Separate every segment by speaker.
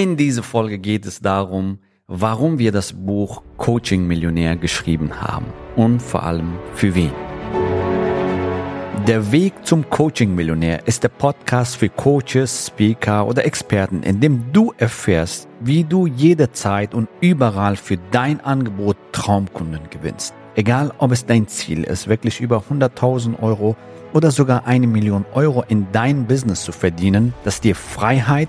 Speaker 1: In dieser Folge geht es darum, warum wir das Buch Coaching Millionär geschrieben haben und vor allem für wen. Der Weg zum Coaching Millionär ist der Podcast für Coaches, Speaker oder Experten, in dem du erfährst, wie du jederzeit und überall für dein Angebot Traumkunden gewinnst. Egal, ob es dein Ziel ist, wirklich über 100.000 Euro oder sogar eine Million Euro in dein Business zu verdienen, das dir Freiheit,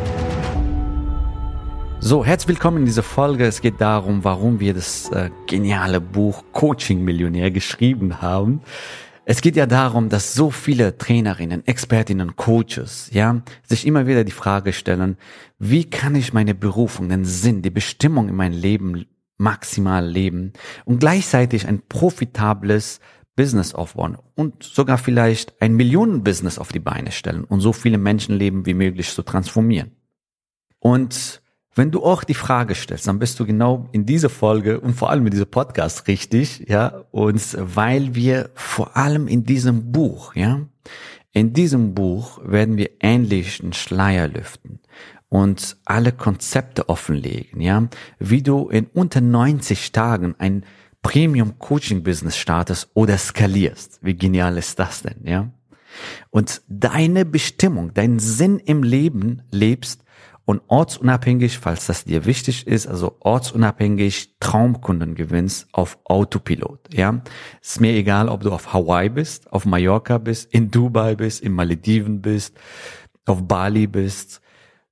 Speaker 1: So, herzlich willkommen in dieser Folge. Es geht darum, warum wir das äh, geniale Buch Coaching Millionär geschrieben haben. Es geht ja darum, dass so viele Trainerinnen, Expertinnen, Coaches, ja, sich immer wieder die Frage stellen, wie kann ich meine Berufung, den Sinn, die Bestimmung in mein Leben maximal leben und gleichzeitig ein profitables Business aufbauen und sogar vielleicht ein Millionenbusiness auf die Beine stellen und so viele Menschenleben wie möglich zu transformieren. Und wenn du auch die Frage stellst, dann bist du genau in dieser Folge und vor allem in diesem Podcast richtig, ja, und weil wir vor allem in diesem Buch, ja, in diesem Buch werden wir ähnlich einen Schleier lüften und alle Konzepte offenlegen, ja, wie du in unter 90 Tagen ein Premium Coaching Business startest oder skalierst. Wie genial ist das denn, ja? Und deine Bestimmung, deinen Sinn im Leben lebst und ortsunabhängig, falls das dir wichtig ist, also ortsunabhängig Traumkunden gewinnst auf Autopilot, ja. Ist mir egal, ob du auf Hawaii bist, auf Mallorca bist, in Dubai bist, in Malediven bist, auf Bali bist.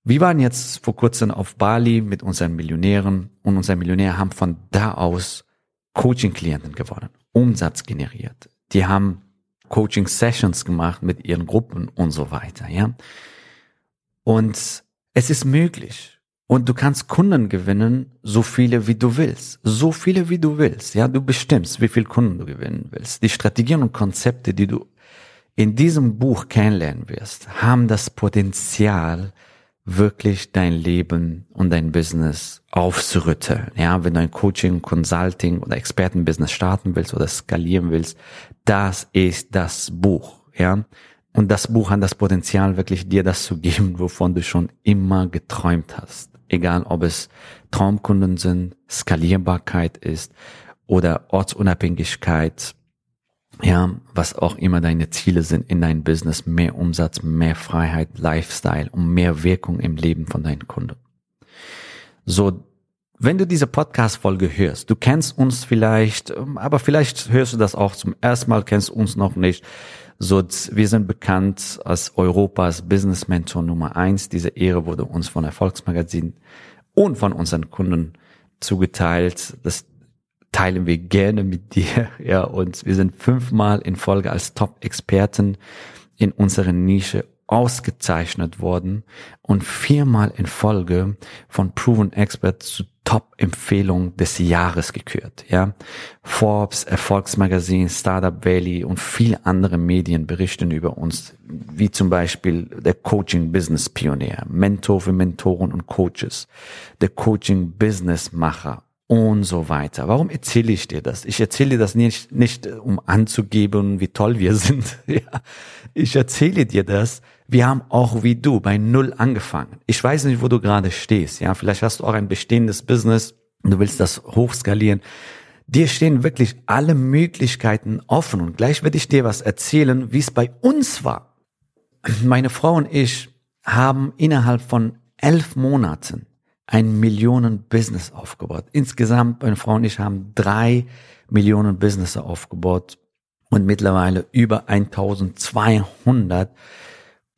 Speaker 1: Wir waren jetzt vor kurzem auf Bali mit unseren Millionären und unsere Millionäre haben von da aus Coaching-Klienten gewonnen, Umsatz generiert. Die haben Coaching-Sessions gemacht mit ihren Gruppen und so weiter, ja. Und es ist möglich. Und du kannst Kunden gewinnen, so viele wie du willst. So viele wie du willst. Ja, du bestimmst, wie viele Kunden du gewinnen willst. Die Strategien und Konzepte, die du in diesem Buch kennenlernen wirst, haben das Potenzial, wirklich dein Leben und dein Business aufzurütteln. Ja, wenn du ein Coaching, Consulting oder Expertenbusiness starten willst oder skalieren willst, das ist das Buch. Ja, und das Buch hat das Potenzial, wirklich dir das zu geben, wovon du schon immer geträumt hast. Egal, ob es Traumkunden sind, Skalierbarkeit ist oder Ortsunabhängigkeit, ja, was auch immer deine Ziele sind in deinem Business, mehr Umsatz, mehr Freiheit, Lifestyle und mehr Wirkung im Leben von deinen Kunden. So, wenn du diese Podcast-Folge hörst, du kennst uns vielleicht, aber vielleicht hörst du das auch zum ersten Mal, kennst uns noch nicht, so, wir sind bekannt als Europas Business Mentor Nummer eins. Diese Ehre wurde uns von Erfolgsmagazin und von unseren Kunden zugeteilt. Das teilen wir gerne mit dir. Ja, und wir sind fünfmal in Folge als Top-Experten in unserer Nische ausgezeichnet worden und viermal in Folge von Proven Expert zu Top-Empfehlung des Jahres gekürt. Ja, Forbes, Erfolgsmagazin, Startup Valley und viele andere Medien berichten über uns, wie zum Beispiel der Coaching Business Pionier, Mentor für Mentoren und Coaches, der Coaching Business Macher und so weiter. Warum erzähle ich dir das? Ich erzähle dir das nicht, nicht um anzugeben, wie toll wir sind. Ich erzähle dir das. Wir haben auch wie du bei Null angefangen. Ich weiß nicht, wo du gerade stehst. Ja, vielleicht hast du auch ein bestehendes Business. Du willst das hochskalieren. Dir stehen wirklich alle Möglichkeiten offen. Und gleich werde ich dir was erzählen, wie es bei uns war. Meine Frau und ich haben innerhalb von elf Monaten ein Millionen-Business aufgebaut. Insgesamt, meine Frau und ich haben drei Millionen Business aufgebaut und mittlerweile über 1200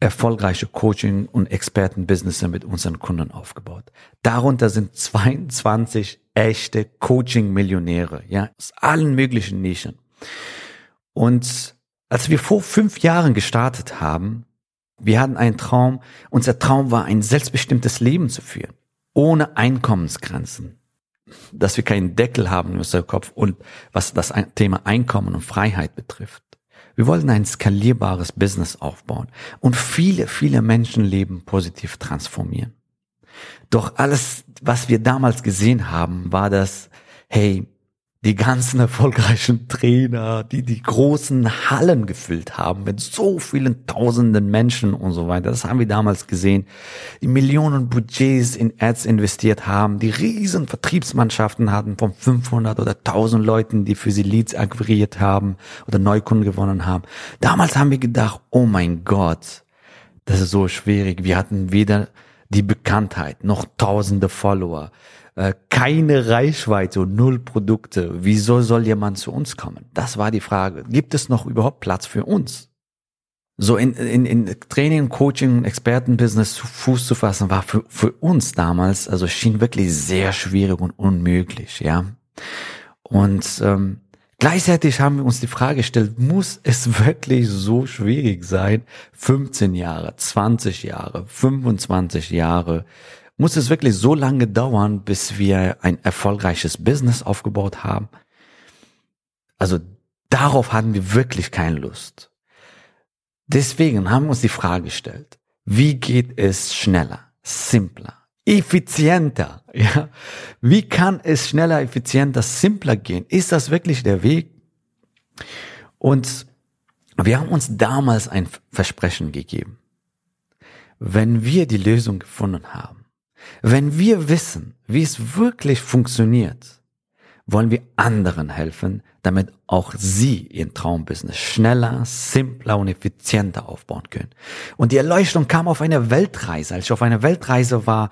Speaker 1: erfolgreiche Coaching- und Expertenbusiness mit unseren Kunden aufgebaut. Darunter sind 22 echte Coaching-Millionäre, ja, aus allen möglichen Nischen. Und als wir vor fünf Jahren gestartet haben, wir hatten einen Traum, unser Traum war, ein selbstbestimmtes Leben zu führen ohne Einkommensgrenzen, dass wir keinen Deckel haben in unserem Kopf und was das Thema Einkommen und Freiheit betrifft. Wir wollten ein skalierbares Business aufbauen und viele, viele Menschenleben positiv transformieren. Doch alles, was wir damals gesehen haben, war das, hey, die ganzen erfolgreichen Trainer, die die großen Hallen gefüllt haben mit so vielen tausenden Menschen und so weiter. Das haben wir damals gesehen. Die Millionen Budgets in Ads investiert haben, die riesen Vertriebsmannschaften hatten von 500 oder 1000 Leuten, die für sie Leads akquiriert haben oder Neukunden gewonnen haben. Damals haben wir gedacht, oh mein Gott, das ist so schwierig. Wir hatten weder die Bekanntheit noch tausende Follower äh, keine Reichweite und null Produkte. Wieso soll jemand zu uns kommen? Das war die Frage. Gibt es noch überhaupt Platz für uns? So in, in, in Training, Coaching, Expertenbusiness zu Fuß zu fassen, war für, für uns damals, also schien wirklich sehr schwierig und unmöglich, ja. Und ähm, gleichzeitig haben wir uns die Frage gestellt, muss es wirklich so schwierig sein, 15 Jahre, 20 Jahre, 25 Jahre muss es wirklich so lange dauern, bis wir ein erfolgreiches Business aufgebaut haben? Also darauf hatten wir wirklich keine Lust. Deswegen haben wir uns die Frage gestellt, wie geht es schneller, simpler, effizienter? Ja? Wie kann es schneller, effizienter, simpler gehen? Ist das wirklich der Weg? Und wir haben uns damals ein Versprechen gegeben. Wenn wir die Lösung gefunden haben, wenn wir wissen, wie es wirklich funktioniert, wollen wir anderen helfen, damit auch sie ihr Traumbusiness schneller, simpler und effizienter aufbauen können. Und die Erleuchtung kam auf einer Weltreise, als ich auf einer Weltreise war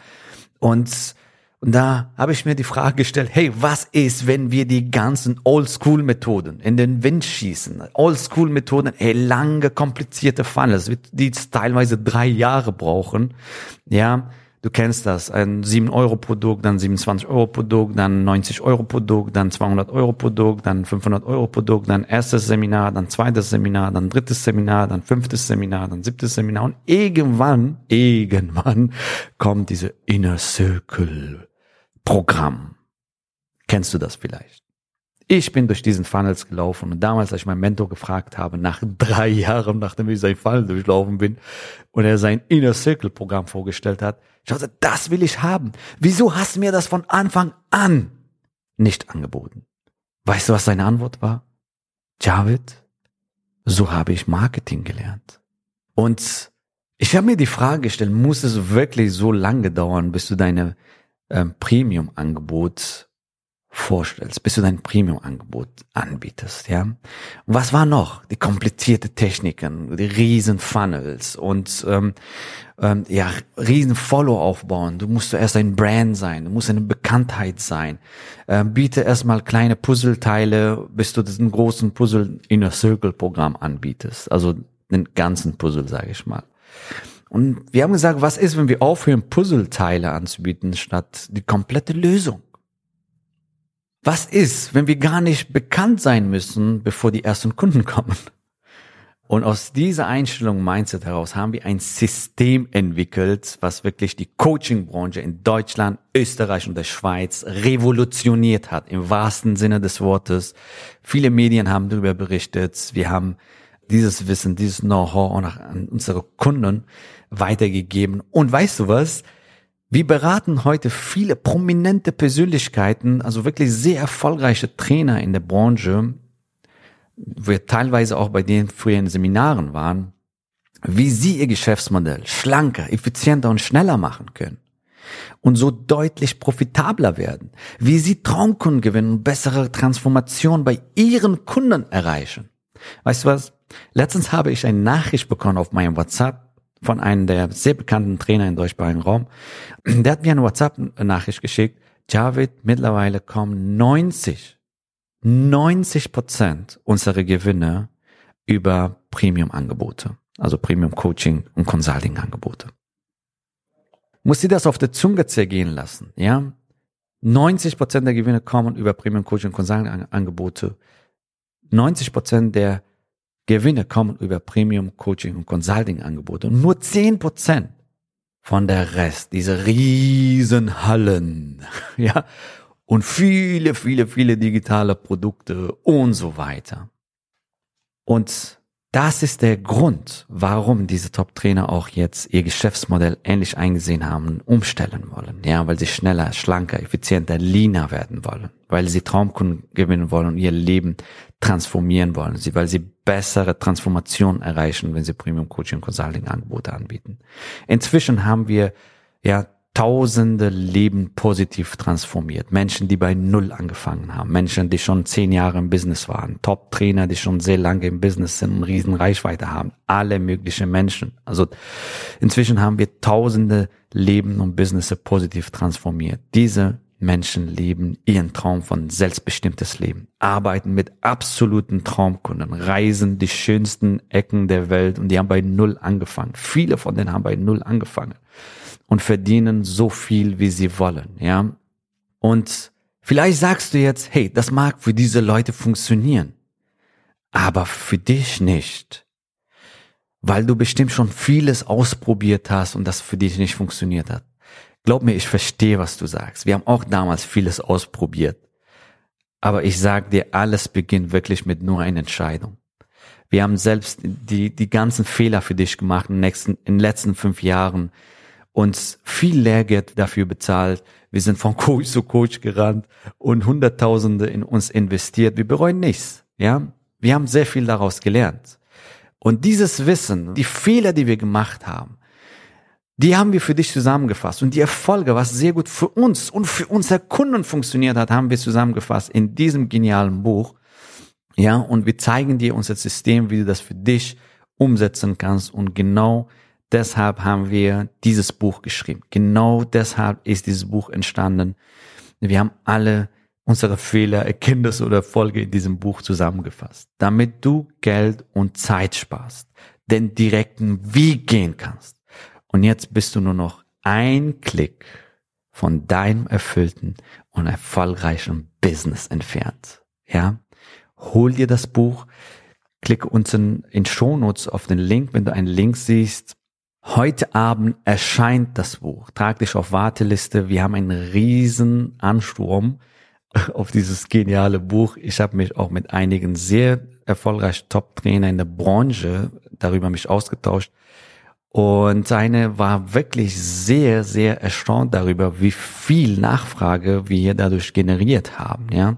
Speaker 1: und und da habe ich mir die Frage gestellt, hey, was ist, wenn wir die ganzen Oldschool-Methoden in den Wind schießen? Oldschool-Methoden, hey, lange, komplizierte Funnels, die teilweise drei Jahre brauchen, ja, Du kennst das, ein 7-Euro-Produkt, dann 27-Euro-Produkt, dann 90-Euro-Produkt, dann 200-Euro-Produkt, dann 500-Euro-Produkt, dann erstes Seminar, dann zweites Seminar, dann drittes Seminar, dann fünftes Seminar, dann siebtes Seminar und irgendwann, irgendwann kommt diese Inner Circle Programm. Kennst du das vielleicht? Ich bin durch diesen Funnels gelaufen und damals, als ich meinen Mentor gefragt habe, nach drei Jahren, nachdem ich sein Funnel durchlaufen bin und er sein Inner Circle Programm vorgestellt hat, ich dachte, das will ich haben. Wieso hast du mir das von Anfang an nicht angeboten? Weißt du, was seine Antwort war? Javid, so habe ich Marketing gelernt. Und ich habe mir die Frage gestellt, muss es wirklich so lange dauern, bis du deine ähm, Premium-Angebot vorstellst, bis du dein Premium-Angebot anbietest, ja. Und was war noch? Die komplizierte Techniken, die riesen Funnels und ähm, ähm, ja, riesen Follow aufbauen. Du musst zuerst ein Brand sein, du musst eine Bekanntheit sein. Ähm, biete erstmal kleine Puzzleteile, bis du diesen großen Puzzle Inner Circle Programm anbietest. Also den ganzen Puzzle, sage ich mal. Und wir haben gesagt, was ist, wenn wir aufhören, Puzzleteile anzubieten, statt die komplette Lösung? Was ist, wenn wir gar nicht bekannt sein müssen, bevor die ersten Kunden kommen? Und aus dieser Einstellung Mindset heraus haben wir ein System entwickelt, was wirklich die Coaching-Branche in Deutschland, Österreich und der Schweiz revolutioniert hat, im wahrsten Sinne des Wortes. Viele Medien haben darüber berichtet. Wir haben dieses Wissen, dieses Know-how an unsere Kunden weitergegeben. Und weißt du was? Wir beraten heute viele prominente Persönlichkeiten, also wirklich sehr erfolgreiche Trainer in der Branche, wir teilweise auch bei denen früher in Seminaren waren, wie sie ihr Geschäftsmodell schlanker, effizienter und schneller machen können. Und so deutlich profitabler werden, wie sie Traumkunden gewinnen und bessere Transformation bei ihren Kunden erreichen. Weißt du was? Letztens habe ich eine Nachricht bekommen auf meinem WhatsApp von einem der sehr bekannten Trainer im deutschsprachigen Raum. Der hat mir eine WhatsApp-Nachricht geschickt. Javid, mittlerweile kommen 90, 90 Prozent unserer Gewinne über Premium-Angebote, also Premium-Coaching und Consulting-Angebote. Muss sie das auf der Zunge zergehen lassen, ja? 90 Prozent der Gewinne kommen über Premium-Coaching und Consulting-Angebote. 90 Prozent der Gewinne kommen über Premium Coaching und Consulting Angebote und nur zehn Prozent von der Rest, diese riesen Hallen, ja, und viele, viele, viele digitale Produkte und so weiter. Und das ist der Grund, warum diese Top-Trainer auch jetzt ihr Geschäftsmodell ähnlich eingesehen haben, umstellen wollen. Ja, weil sie schneller, schlanker, effizienter, leaner werden wollen, weil sie Traumkunden gewinnen wollen und ihr Leben transformieren wollen, sie, weil sie bessere Transformationen erreichen, wenn sie Premium Coaching Consulting Angebote anbieten. Inzwischen haben wir ja Tausende Leben positiv transformiert. Menschen, die bei Null angefangen haben. Menschen, die schon zehn Jahre im Business waren. Top-Trainer, die schon sehr lange im Business sind und riesen Reichweite haben. Alle möglichen Menschen. Also inzwischen haben wir Tausende Leben und Business positiv transformiert. Diese Menschen leben ihren Traum von selbstbestimmtes Leben, arbeiten mit absoluten Traumkunden, reisen die schönsten Ecken der Welt und die haben bei Null angefangen. Viele von denen haben bei Null angefangen und verdienen so viel, wie sie wollen, ja. Und vielleicht sagst du jetzt, hey, das mag für diese Leute funktionieren, aber für dich nicht, weil du bestimmt schon vieles ausprobiert hast und das für dich nicht funktioniert hat. Glaub mir, ich verstehe, was du sagst. Wir haben auch damals vieles ausprobiert. Aber ich sag dir, alles beginnt wirklich mit nur einer Entscheidung. Wir haben selbst die, die ganzen Fehler für dich gemacht in den, nächsten, in den letzten fünf Jahren uns viel Lehrgeld dafür bezahlt. Wir sind von Coach zu Coach gerannt und Hunderttausende in uns investiert. Wir bereuen nichts. Ja, wir haben sehr viel daraus gelernt. Und dieses Wissen, die Fehler, die wir gemacht haben, die haben wir für dich zusammengefasst. Und die Erfolge, was sehr gut für uns und für unsere Kunden funktioniert hat, haben wir zusammengefasst in diesem genialen Buch. Ja, und wir zeigen dir unser System, wie du das für dich umsetzen kannst und genau deshalb haben wir dieses Buch geschrieben. Genau deshalb ist dieses Buch entstanden. Wir haben alle unsere Fehler, Erkenntnisse oder Erfolge in diesem Buch zusammengefasst, damit du Geld und Zeit sparst, den direkten Wie gehen kannst. Und jetzt bist du nur noch ein Klick von deinem erfüllten und erfolgreichen Business entfernt. Ja? Hol dir das Buch, klicke unten in Shownotes auf den Link, wenn du einen Link siehst, Heute Abend erscheint das Buch. Trag dich auf Warteliste. Wir haben einen riesen Ansturm auf dieses geniale Buch. Ich habe mich auch mit einigen sehr erfolgreichen Top-Trainer in der Branche darüber mich ausgetauscht. Und seine war wirklich sehr, sehr erstaunt darüber, wie viel Nachfrage wir hier dadurch generiert haben, ja.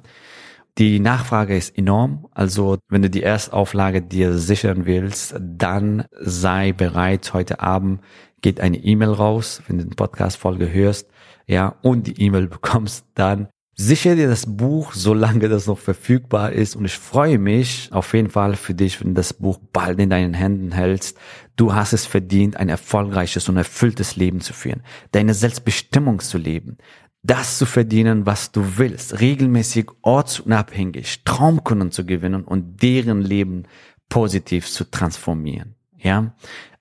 Speaker 1: Die Nachfrage ist enorm. Also wenn du die Erstauflage dir sichern willst, dann sei bereit. Heute Abend geht eine E-Mail raus, wenn du den Podcast-Folge hörst, ja, und die E-Mail bekommst, dann Sicher dir das Buch, solange das noch verfügbar ist. Und ich freue mich auf jeden Fall für dich, wenn du das Buch bald in deinen Händen hältst. Du hast es verdient, ein erfolgreiches und erfülltes Leben zu führen, deine Selbstbestimmung zu leben, das zu verdienen, was du willst, regelmäßig ortsunabhängig Traumkunden zu gewinnen und deren Leben positiv zu transformieren. Ja,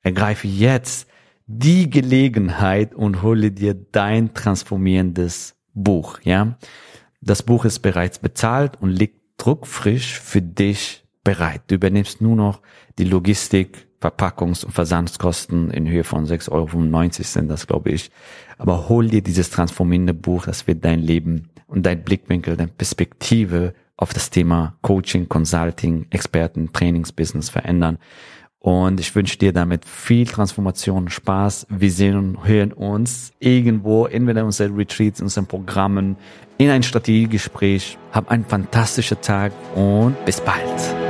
Speaker 1: ergreife jetzt die Gelegenheit und hole dir dein transformierendes Buch. Ja, das Buch ist bereits bezahlt und liegt druckfrisch für dich bereit. Du übernimmst nur noch die Logistik, Verpackungs- und Versandskosten in Höhe von 6,95 Euro sind das, glaube ich. Aber hol dir dieses transformierende Buch, das wird dein Leben und dein Blickwinkel, deine Perspektive auf das Thema Coaching, Consulting, Experten, Trainingsbusiness verändern. Und ich wünsche dir damit viel Transformation, Spaß. Wir sehen und hören uns irgendwo, entweder in unseren Retreats, in unseren Programmen, in ein Strategiegespräch. Hab einen fantastischen Tag und bis bald.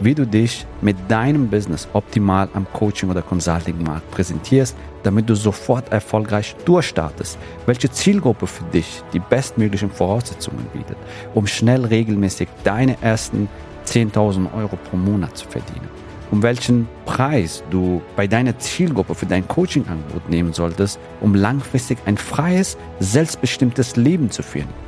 Speaker 1: wie du dich mit deinem Business optimal am Coaching- oder Consulting-Markt präsentierst, damit du sofort erfolgreich durchstartest, welche Zielgruppe für dich die bestmöglichen Voraussetzungen bietet, um schnell regelmäßig deine ersten 10.000 Euro pro Monat zu verdienen, um welchen Preis du bei deiner Zielgruppe für dein Coaching-Angebot nehmen solltest, um langfristig ein freies, selbstbestimmtes Leben zu führen.